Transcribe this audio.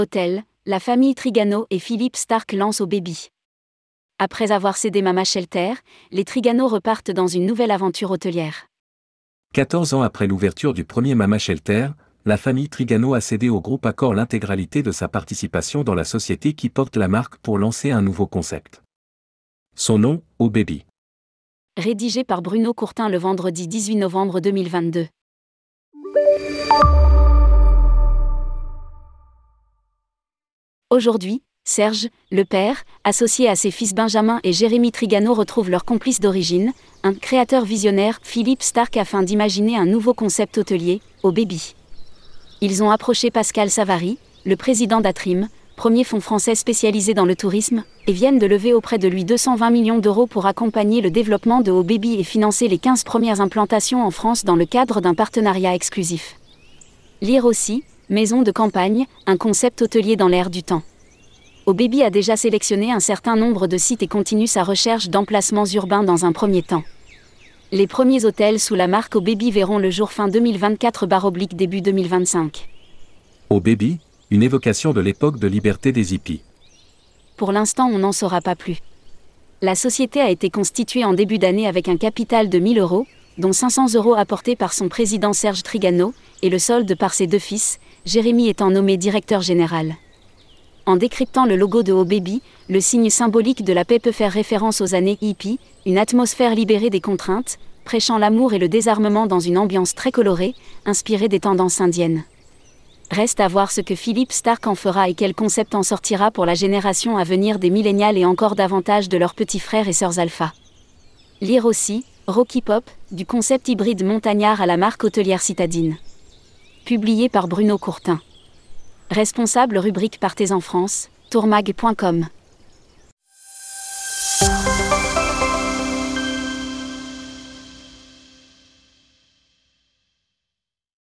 Hôtel, la famille Trigano et Philippe Stark lancent au baby. Après avoir cédé Mama Shelter, les Trigano repartent dans une nouvelle aventure hôtelière. 14 ans après l'ouverture du premier Mama Shelter, la famille Trigano a cédé au groupe Accor l'intégralité de sa participation dans la société qui porte la marque pour lancer un nouveau concept. Son nom, au baby. Rédigé par Bruno Courtin le vendredi 18 novembre 2022. Aujourd'hui, Serge, le père, associé à ses fils Benjamin et Jérémy Trigano retrouve leur complice d'origine, un créateur visionnaire, Philippe Stark, afin d'imaginer un nouveau concept hôtelier, au baby. Ils ont approché Pascal Savary, le président d'Atrim, premier fonds français spécialisé dans le tourisme, et viennent de lever auprès de lui 220 millions d'euros pour accompagner le développement de Haut Baby et financer les 15 premières implantations en France dans le cadre d'un partenariat exclusif. Lire aussi, Maison de campagne, un concept hôtelier dans l'air du temps. Baby a déjà sélectionné un certain nombre de sites et continue sa recherche d'emplacements urbains dans un premier temps. Les premiers hôtels sous la marque Au Baby verront le jour fin 2024 oblique début 2025. Au Baby, une évocation de l'époque de liberté des hippies. Pour l'instant, on n'en saura pas plus. La société a été constituée en début d'année avec un capital de 1000 euros, dont 500 euros apportés par son président Serge Trigano, et le solde par ses deux fils, Jérémy étant nommé directeur général. En décryptant le logo de O Baby, le signe symbolique de la paix peut faire référence aux années hippie, une atmosphère libérée des contraintes, prêchant l'amour et le désarmement dans une ambiance très colorée, inspirée des tendances indiennes. Reste à voir ce que Philippe Stark en fera et quel concept en sortira pour la génération à venir des millénials et encore davantage de leurs petits frères et sœurs alpha. Lire aussi, Rocky Pop, du concept hybride montagnard à la marque hôtelière citadine. Publié par Bruno Courtin. Responsable rubrique Partez en France, tourmag.com.